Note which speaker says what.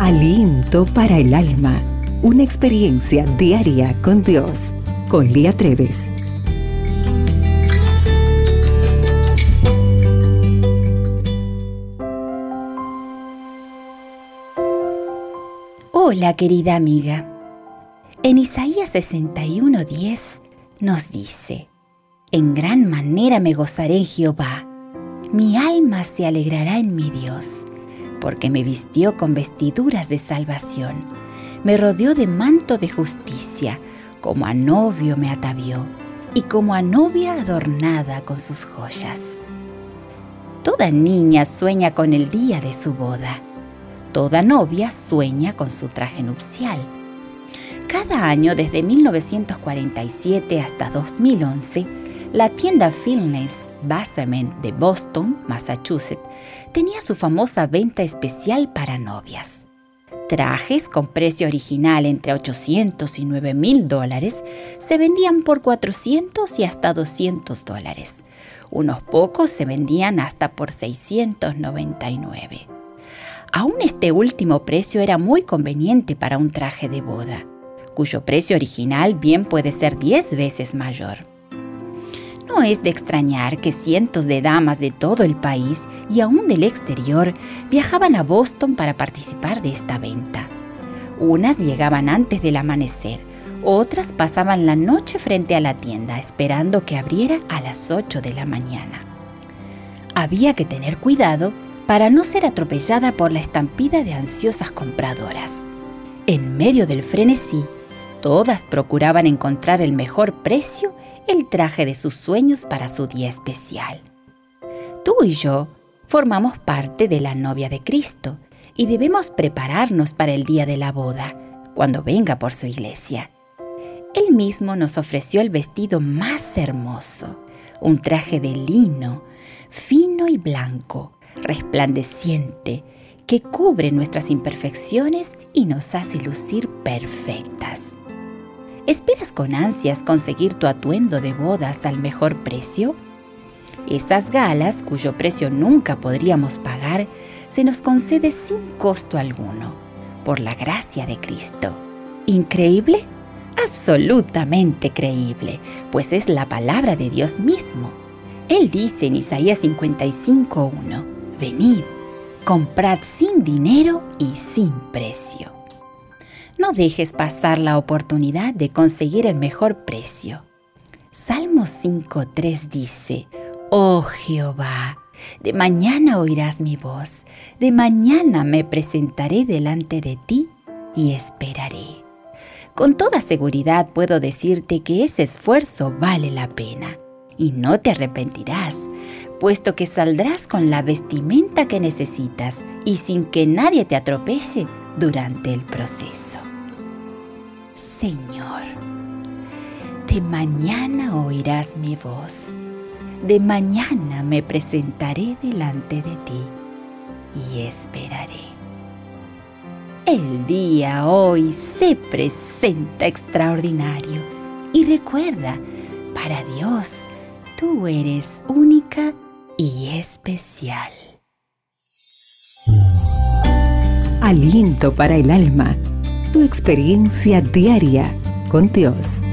Speaker 1: Aliento para el alma. Una experiencia diaria con Dios. Con Lía Treves.
Speaker 2: Hola querida amiga. En Isaías 61:10 nos dice, En gran manera me gozaré en Jehová, mi alma se alegrará en mi Dios porque me vistió con vestiduras de salvación, me rodeó de manto de justicia, como a novio me atavió, y como a novia adornada con sus joyas. Toda niña sueña con el día de su boda. Toda novia sueña con su traje nupcial. Cada año, desde 1947 hasta 2011, la tienda Fitness Basement de Boston, Massachusetts, tenía su famosa venta especial para novias. Trajes con precio original entre 800 y 9 mil dólares se vendían por 400 y hasta 200 dólares. Unos pocos se vendían hasta por 699. Aún este último precio era muy conveniente para un traje de boda, cuyo precio original bien puede ser 10 veces mayor. Es de extrañar que cientos de damas de todo el país y aún del exterior viajaban a Boston para participar de esta venta. Unas llegaban antes del amanecer, otras pasaban la noche frente a la tienda esperando que abriera a las 8 de la mañana. Había que tener cuidado para no ser atropellada por la estampida de ansiosas compradoras. En medio del frenesí, todas procuraban encontrar el mejor precio el traje de sus sueños para su día especial. Tú y yo formamos parte de la novia de Cristo y debemos prepararnos para el día de la boda, cuando venga por su iglesia. Él mismo nos ofreció el vestido más hermoso, un traje de lino, fino y blanco, resplandeciente, que cubre nuestras imperfecciones y nos hace lucir perfectas. ¿Esperas con ansias conseguir tu atuendo de bodas al mejor precio? Esas galas, cuyo precio nunca podríamos pagar, se nos concede sin costo alguno, por la gracia de Cristo. ¿Increíble? Absolutamente creíble, pues es la palabra de Dios mismo. Él dice en Isaías 55.1, Venid, comprad sin dinero y sin precio. No dejes pasar la oportunidad de conseguir el mejor precio. Salmo 5.3 dice, Oh Jehová, de mañana oirás mi voz, de mañana me presentaré delante de ti y esperaré. Con toda seguridad puedo decirte que ese esfuerzo vale la pena y no te arrepentirás, puesto que saldrás con la vestimenta que necesitas y sin que nadie te atropelle durante el proceso. Señor, de mañana oirás mi voz, de mañana me presentaré delante de ti y esperaré. El día hoy se presenta extraordinario y recuerda, para Dios, tú eres única y especial.
Speaker 1: Aliento para el alma tu experiencia diaria con Dios.